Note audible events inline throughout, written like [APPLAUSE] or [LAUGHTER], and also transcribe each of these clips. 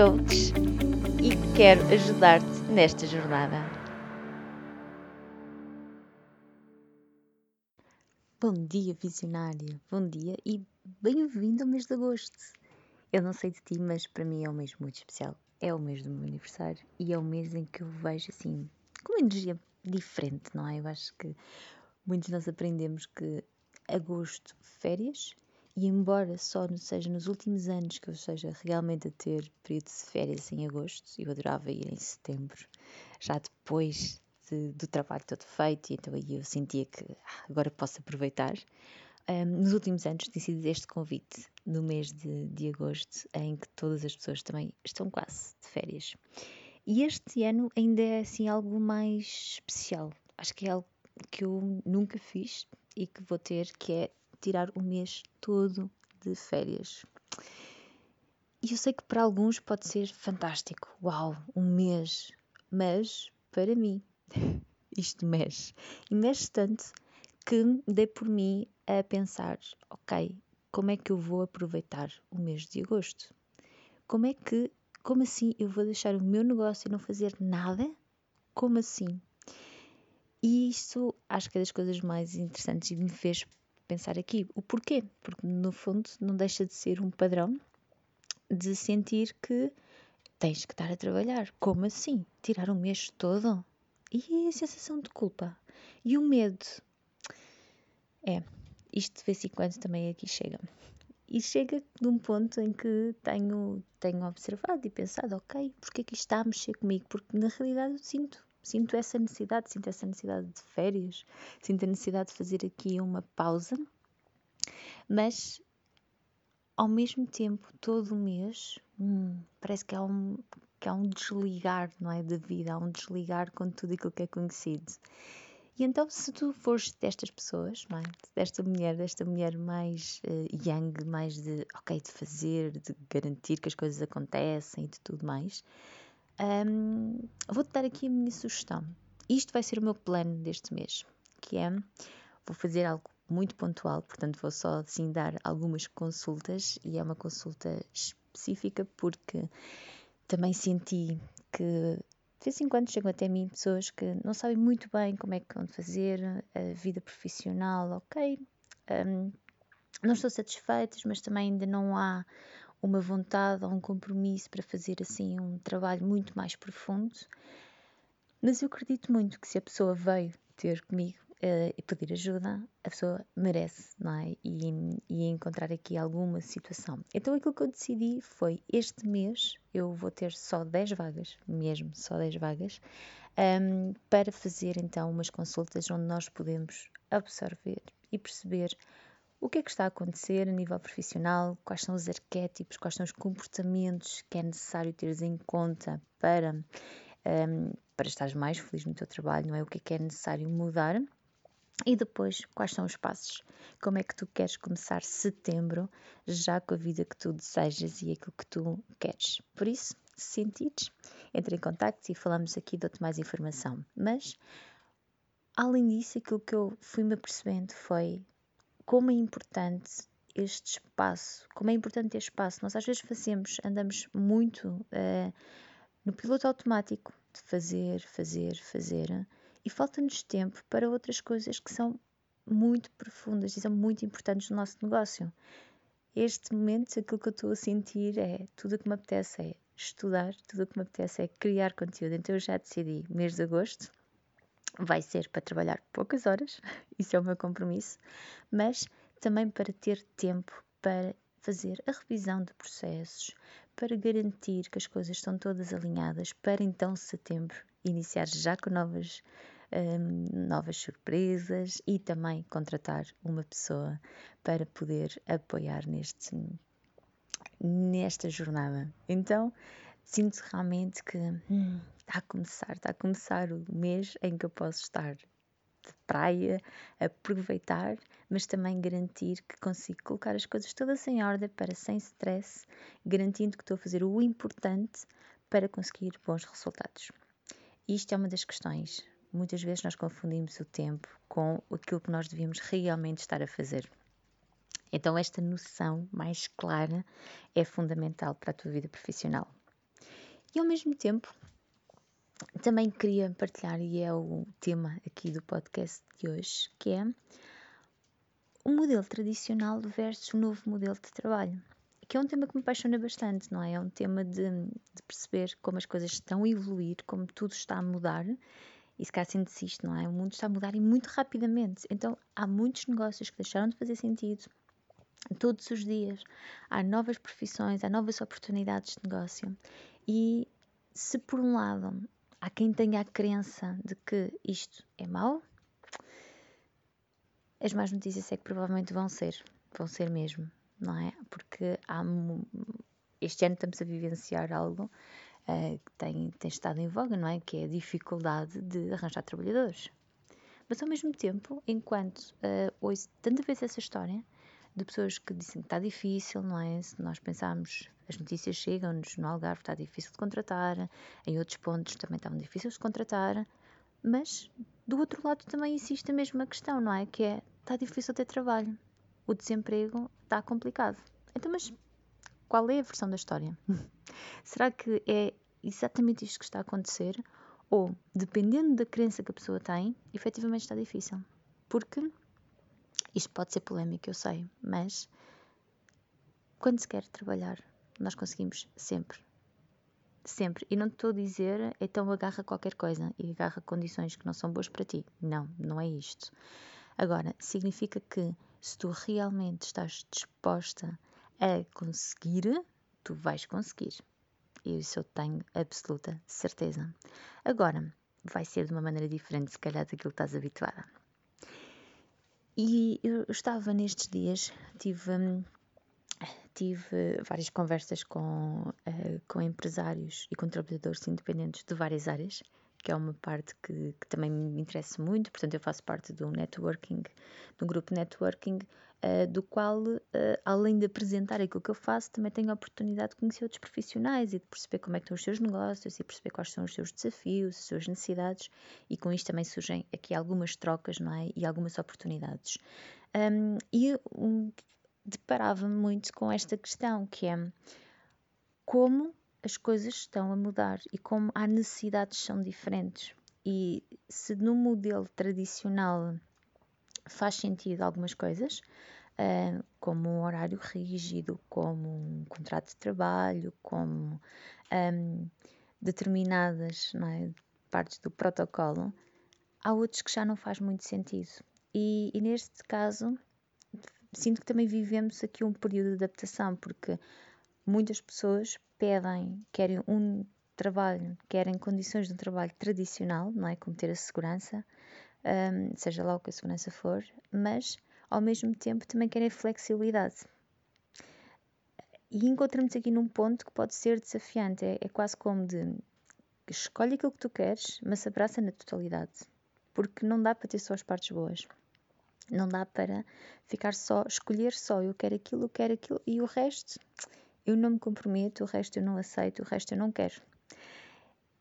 coach e quero ajudar-te nesta jornada. Bom dia, visionária! Bom dia e bem-vindo ao mês de agosto! Eu não sei de ti, mas para mim é um mês muito especial. É o mês do meu aniversário e é o mês em que eu vejo assim, com uma energia diferente, não é? Eu acho que muitos nós aprendemos que agosto, férias, e embora só seja nos últimos anos que eu esteja realmente a ter período de férias em agosto, eu adorava ir em setembro, já depois de, do trabalho todo feito, e então aí eu sentia que ah, agora posso aproveitar. Um, nos últimos anos tem sido este convite, no mês de, de agosto, em que todas as pessoas também estão quase de férias. E este ano ainda é assim algo mais especial. Acho que é algo que eu nunca fiz e que vou ter, que é tirar o mês todo de férias. E eu sei que para alguns pode ser fantástico. Uau, um mês. Mas para mim, [LAUGHS] isto mexe. E mexe tanto que dei por mim a pensar: ok, como é que eu vou aproveitar o mês de agosto? Como é que como assim eu vou deixar o meu negócio e não fazer nada? Como assim? E isso acho que é das coisas mais interessantes e me fez pensar aqui o porquê. Porque no fundo não deixa de ser um padrão de sentir que tens que estar a trabalhar. Como assim? Tirar o mês todo? E a sensação de culpa? E o medo? É, isto de vez em quando também aqui chega. E chega num ponto em que tenho, tenho observado e pensado, ok, porque é que isto está a mexer comigo? Porque na realidade eu sinto, sinto essa necessidade, sinto essa necessidade de férias, sinto a necessidade de fazer aqui uma pausa, mas ao mesmo tempo, todo o mês, hum, parece que há, um, que há um desligar, não é, da vida, há um desligar com tudo aquilo que é conhecido. E então, se tu fores destas pessoas, é? desta mulher, desta mulher mais uh, young, mais de ok, de fazer, de garantir que as coisas acontecem e de tudo mais, um, vou-te dar aqui a minha sugestão. Isto vai ser o meu plano deste mês, que é vou fazer algo muito pontual, portanto vou só assim dar algumas consultas e é uma consulta específica porque também senti que de vez em quando chegam até mim pessoas que não sabem muito bem como é que vão fazer a vida profissional, ok, um, não estou satisfeitas, mas também ainda não há uma vontade ou um compromisso para fazer assim um trabalho muito mais profundo. Mas eu acredito muito que se a pessoa veio ter comigo uh, e pedir ajuda, a pessoa merece, não é? E, e encontrar aqui alguma situação. Então aquilo que eu decidi foi: este mês eu vou ter só 10 vagas, mesmo só 10 vagas, um, ehm, para fazer então umas consultas onde nós podemos absorver e perceber o que é que está a acontecer a nível profissional, quais são os arquétipos, quais são os comportamentos que é necessário teres em conta para, um, para estares mais feliz no teu trabalho, não é? O que é que é necessário mudar e depois, quais são os passos? Como é que tu queres começar setembro já com a vida que tu desejas e aquilo que tu queres? Por isso, se sentires, entre em contato e falamos aqui, dou-te mais informação. Mas, além disso, aquilo que eu fui-me apercebendo foi como é importante este espaço, como é importante ter espaço. Nós às vezes fazemos, andamos muito uh, no piloto automático de fazer, fazer, fazer e falta-nos tempo para outras coisas que são muito profundas e são muito importantes no nosso negócio. Este momento, aquilo que eu estou a sentir é tudo o que me apetece é estudar, tudo o que me apetece é criar conteúdo. Então eu já decidi, mês de agosto, vai ser para trabalhar poucas horas, [LAUGHS] isso é o meu compromisso, mas também para ter tempo para fazer a revisão de processos, para garantir que as coisas estão todas alinhadas, para então setembro iniciar já com novas, um, novas surpresas e também contratar uma pessoa para poder apoiar neste, nesta jornada. Então sinto realmente que hum, está a começar, está a começar o mês em que eu posso estar de praia, aproveitar, mas também garantir que consigo colocar as coisas todas em ordem para sem stress, garantindo que estou a fazer o importante para conseguir bons resultados. Isto é uma das questões. Muitas vezes nós confundimos o tempo com aquilo que nós devíamos realmente estar a fazer. Então, esta noção mais clara é fundamental para a tua vida profissional. E ao mesmo tempo, também queria partilhar, e é o tema aqui do podcast de hoje, que é o modelo tradicional versus o novo modelo de trabalho. Que é um tema que me apaixona bastante, não é? É um tema de, de perceber como as coisas estão a evoluir, como tudo está a mudar. E se cá sente-se isto, não é? O mundo está a mudar e muito rapidamente. Então há muitos negócios que deixaram de fazer sentido, todos os dias. Há novas profissões, há novas oportunidades de negócio. E se por um lado há quem tenha a crença de que isto é mau, as más notícias é que provavelmente vão ser, vão ser mesmo, não é? Porque há, este ano estamos a vivenciar algo uh, que tem, tem estado em voga, não é? Que é a dificuldade de arranjar trabalhadores. Mas ao mesmo tempo, enquanto uh, ouço tanta vez essa história, de pessoas que dizem que está difícil, não é? Se nós pensarmos, as notícias chegam-nos no Algarve, está difícil de contratar, em outros pontos também estavam difíceis de contratar, mas do outro lado também existe a mesma questão, não é? Que é, está difícil ter trabalho, o desemprego está complicado. Então, mas qual é a versão da história? [LAUGHS] Será que é exatamente isto que está a acontecer? Ou, dependendo da crença que a pessoa tem, efetivamente está difícil? Porque isto pode ser polémico, eu sei, mas quando se quer trabalhar, nós conseguimos sempre. Sempre. E não te estou a dizer, então agarra qualquer coisa e agarra condições que não são boas para ti. Não, não é isto. Agora, significa que se tu realmente estás disposta a conseguir, tu vais conseguir. E isso eu tenho absoluta certeza. Agora, vai ser de uma maneira diferente, se calhar, daquilo que estás habituada. E eu estava nestes dias, tive, tive várias conversas com, uh, com empresários e com trabalhadores independentes de várias áreas, que é uma parte que, que também me interessa muito. Portanto, eu faço parte do networking, do grupo networking, uh, do qual, uh, além de apresentar aquilo que eu faço, também tenho a oportunidade de conhecer outros profissionais e de perceber como é que estão os seus negócios e perceber quais são os seus desafios, as suas necessidades e com isto também surgem aqui algumas trocas, não é? E algumas oportunidades. Um, e um, deparava-me muito com esta questão, que é como as coisas estão a mudar e como há necessidades são diferentes. E se no modelo tradicional faz sentido algumas coisas, uh, como um horário rígido, como um contrato de trabalho, como um, determinadas é, partes do protocolo, há outros que já não faz muito sentido. E, e neste caso, sinto que também vivemos aqui um período de adaptação, porque muitas pessoas pedem, querem um trabalho, querem condições de um trabalho tradicional, não é? Como ter a segurança, um, seja lá o que a segurança for, mas ao mesmo tempo também querem flexibilidade. E encontramos aqui num ponto que pode ser desafiante, é, é quase como de escolhe aquilo que tu queres, mas abraça na totalidade, porque não dá para ter só as partes boas. Não dá para ficar só, escolher só, eu quero aquilo, eu quero aquilo, e o resto eu não me comprometo, o resto eu não aceito, o resto eu não quero.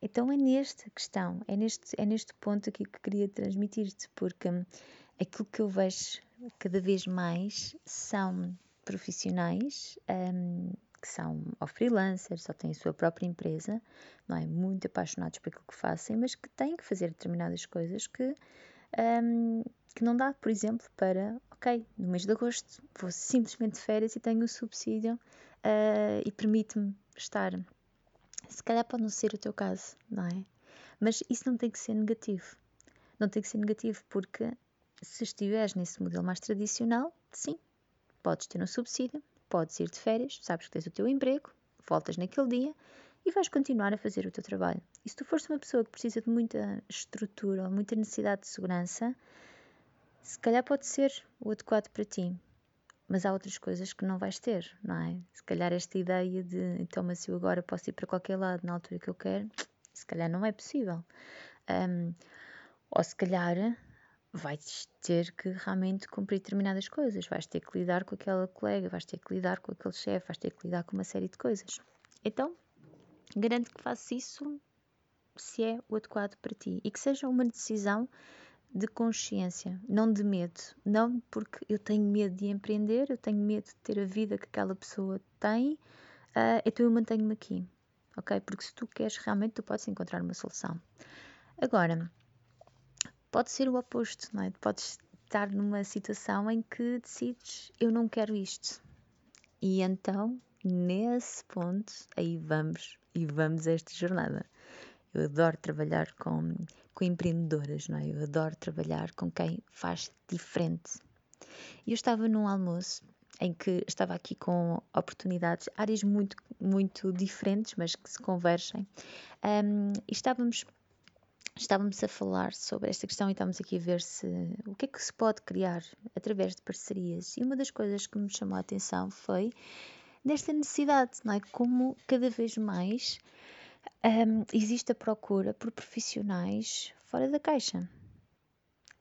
Então é nesta questão, é neste, é neste ponto aqui que queria transmitir-te, porque aquilo que eu vejo cada vez mais são profissionais um, que são ou freelancers, ou têm a sua própria empresa, não é? Muito apaixonados por aquilo que fazem, mas que têm que fazer determinadas coisas que, um, que não dá, por exemplo, para, ok, no mês de agosto vou simplesmente de férias e tenho o subsídio uh, e permite-me estar se calhar pode não ser o teu caso, não é? Mas isso não tem que ser negativo. Não tem que ser negativo porque se estiveres nesse modelo mais tradicional, sim, podes ter um subsídio, podes ir de férias, sabes que tens o teu emprego, voltas naquele dia e vais continuar a fazer o teu trabalho. E se tu fores uma pessoa que precisa de muita estrutura ou muita necessidade de segurança, se calhar pode ser o adequado para ti. Mas há outras coisas que não vais ter, não é? Se calhar esta ideia de então, mas eu agora posso ir para qualquer lado na altura que eu quero, [TSK] se calhar não é possível. Um, ou se calhar vais ter que realmente cumprir determinadas coisas, vais ter que lidar com aquela colega, vais ter que lidar com aquele chefe, vais ter que lidar com uma série de coisas. Então, garanto que faças isso se é o adequado para ti e que seja uma decisão de consciência, não de medo. Não porque eu tenho medo de empreender, eu tenho medo de ter a vida que aquela pessoa tem, uh, então eu mantenho-me aqui, ok? Porque se tu queres realmente, tu podes encontrar uma solução. Agora, pode ser o oposto, não é? Podes estar numa situação em que decides, eu não quero isto. E então, nesse ponto, aí vamos e vamos a esta jornada. Eu adoro trabalhar com, com empreendedoras, não é? Eu adoro trabalhar com quem faz diferente. E eu estava num almoço em que estava aqui com oportunidades, áreas muito, muito diferentes, mas que se convergem. Um, e estávamos, estávamos a falar sobre esta questão e estávamos aqui a ver se o que é que se pode criar através de parcerias. E uma das coisas que me chamou a atenção foi desta necessidade, não é? Como cada vez mais um, existe a procura por profissionais fora da caixa.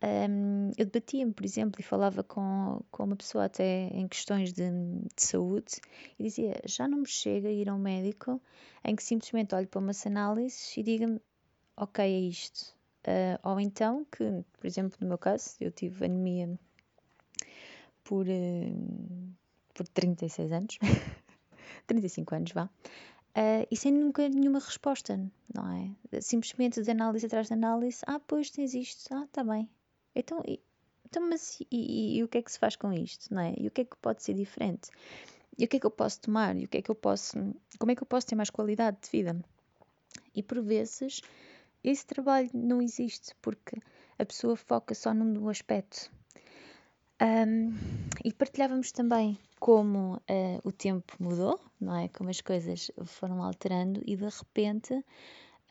Um, eu debatia-me, por exemplo, e falava com, com uma pessoa até em questões de, de, saúde e dizia: já não me chega ir a um médico em que simplesmente olhe para umas análises e diga-me: ok, é isto. Uh, ou então, que, por exemplo, no meu caso, eu tive anemia por, uh, por 36 anos, [LAUGHS] 35 anos, vá. Uh, e sem nunca nenhuma resposta, não é? Simplesmente de análise atrás de análise, ah, pois tens isto, ah, tá bem. Então, e, então mas e, e, e, o que é que se faz com isto, não é? E o que é que pode ser diferente? E o que é que eu posso tomar? E o que é que eu posso, como é que eu posso ter mais qualidade de vida? E por vezes esse trabalho não existe porque a pessoa foca só num aspecto. Um, e partilhávamos também como uh, o tempo mudou, não é? Como as coisas foram alterando e de repente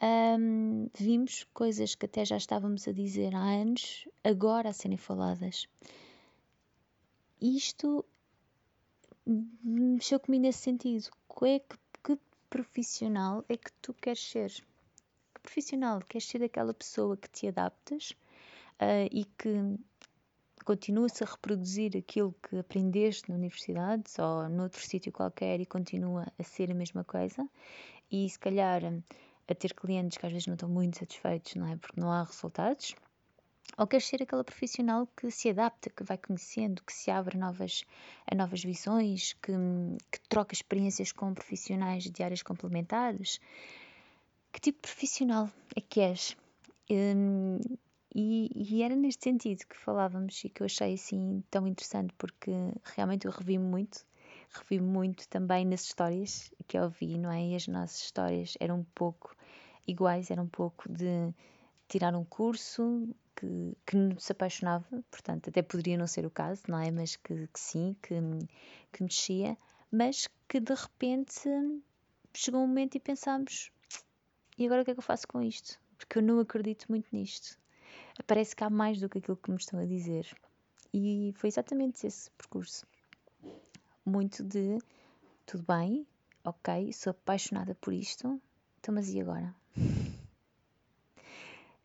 um, vimos coisas que até já estávamos a dizer há anos, agora a serem faladas. Isto mexeu comigo nesse sentido. Que, que, que profissional é que tu queres ser? Que profissional? Queres ser aquela pessoa que te adaptas uh, e que continua-se a reproduzir aquilo que aprendeste na universidade ou noutro sítio qualquer e continua a ser a mesma coisa e se calhar a ter clientes que às vezes não estão muito satisfeitos, não é? Porque não há resultados. Ou queres ser aquela profissional que se adapta, que vai conhecendo, que se abre a novas, a novas visões, que, que troca experiências com profissionais de áreas complementares? Que tipo de profissional é que és? Hum, e, e, era neste sentido que falávamos e que eu achei assim tão interessante porque realmente eu revi muito, revi muito também nas histórias que eu ouvi, não é? E as nossas histórias eram um pouco iguais, eram um pouco de tirar um curso que, que se apaixonava, portanto, até poderia não ser o caso, não é? Mas que, que sim, que, que mexia, mas que de repente chegou um momento e pensámos: e agora o que é que eu faço com isto? Porque eu não acredito muito nisto parece que há mais do que aquilo que me estão a dizer. E foi exatamente esse percurso. Muito de tudo bem, ok, sou apaixonada por isto, então mas e agora? [LAUGHS]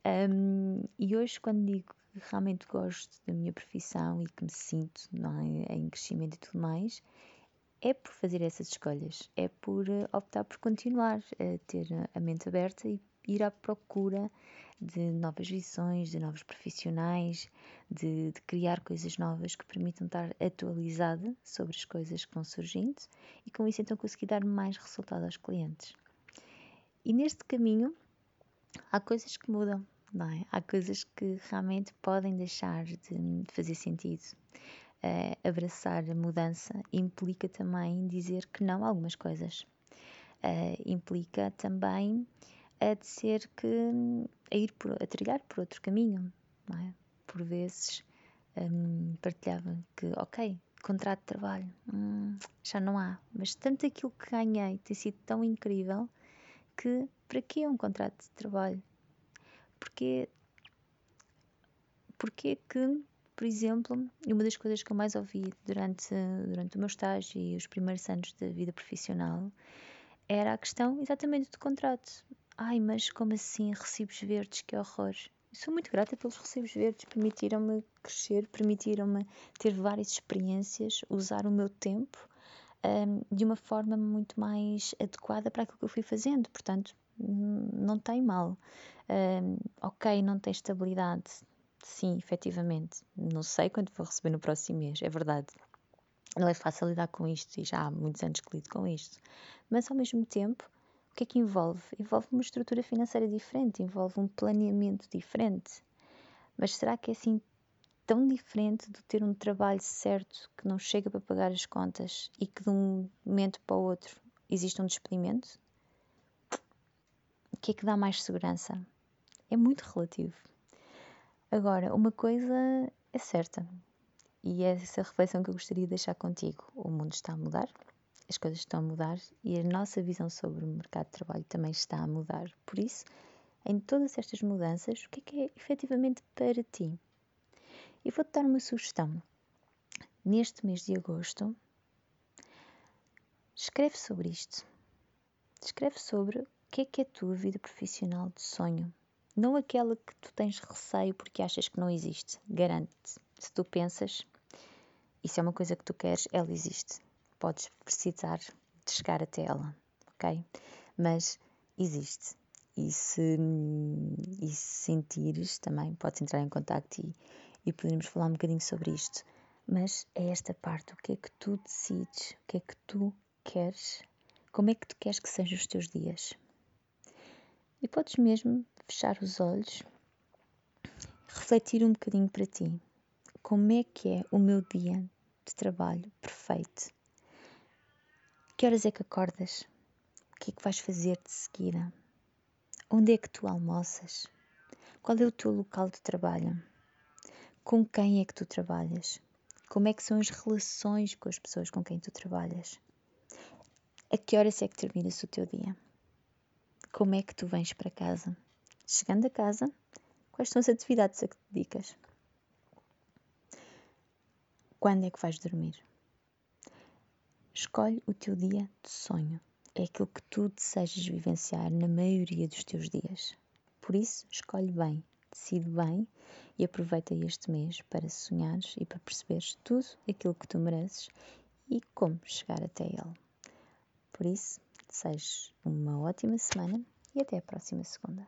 Um, e hoje, quando digo que realmente gosto da minha profissão e que me sinto é, em crescimento e tudo mais, é por fazer essas escolhas, é por eh, optar por continuar a ter a mente aberta e ir à procura de novas visões, de novos profissionais, de, de, criar coisas novas que permitam estar atualizada sobre as coisas que vão surgindo e com isso então conseguir dar mais resultado aos clientes. E neste caminho há coisas que mudam, não é? Há coisas que realmente podem deixar de, fazer sentido. Uh, abraçar a mudança implica também dizer que não a algumas coisas. Uh, implica também a dizer que a ir por, a trilhar por outro caminho, não é? Por vezes um, partilhava que, ok, contrato de trabalho, hum, já não há, mas tanto aquilo que ganhei tem sido tão incrível que para que um contrato de trabalho? Porque, porque que por exemplo, uma das coisas que eu mais ouvi durante, durante o meu estágio e os primeiros anos da vida profissional era a questão exatamente do contrato. Ai, mas como assim recibos verdes? Que horror! Sou muito grata pelos recibos verdes, permitiram-me crescer, permitiram-me ter várias experiências, usar o meu tempo um, de uma forma muito mais adequada para aquilo que eu fui fazendo. Portanto, não tem mal. Um, ok, não tem estabilidade. Sim, efetivamente. Não sei quanto vou receber no próximo mês, é verdade. Não é fácil lidar com isto e já há muitos anos que lido com isto. Mas ao mesmo tempo, o que é que envolve? Envolve uma estrutura financeira diferente, envolve um planeamento diferente. Mas será que é assim tão diferente de ter um trabalho certo que não chega para pagar as contas e que de um momento para o outro existe um despedimento? O que é que dá mais segurança? É muito relativo. Agora, uma coisa é certa, e é essa reflexão que eu gostaria de deixar contigo: o mundo está a mudar, as coisas estão a mudar e a nossa visão sobre o mercado de trabalho também está a mudar. Por isso, em todas estas mudanças, o que é que é efetivamente para ti? E vou-te dar uma sugestão. Neste mês de agosto, escreve sobre isto. Escreve sobre o que é que é a tua vida profissional de sonho. Não aquela que tu tens receio porque achas que não existe. Garante-te. Se tu pensas, isso é uma coisa que tu queres, ela existe podes precisar de chegar até ela, ok? Mas existe. E se, e se sentires também, podes entrar em contato e, e poderemos falar um bocadinho sobre isto. Mas é esta parte, o que é que tu decides, o que é que tu queres, como é que tu queres que sejam os teus dias. E podes mesmo fechar os olhos, refletir um bocadinho para ti. Como é que é o meu dia de trabalho perfeito? Que horas é que acordas? O que é que vais fazer de seguida? Onde é que tu almoças? Qual é o teu local de trabalho? Com quem é que tu trabalhas? Como é que são as relações com as pessoas com quem tu trabalhas? A que horas é que terminas o teu dia? Como é que tu vens para casa? Chegando a casa, quais são as atividades a que te dedicas? Quando é que vais dormir? Escolhe o teu dia de sonho. É aquilo que tu desejas vivenciar na maioria dos teus dias. Por isso, escolhe bem, decide bem e aproveita este mês para sonhares e para perceberes tudo aquilo que tu mereces e como chegar até ele. Por isso, desejo uma ótima semana e até a próxima segunda.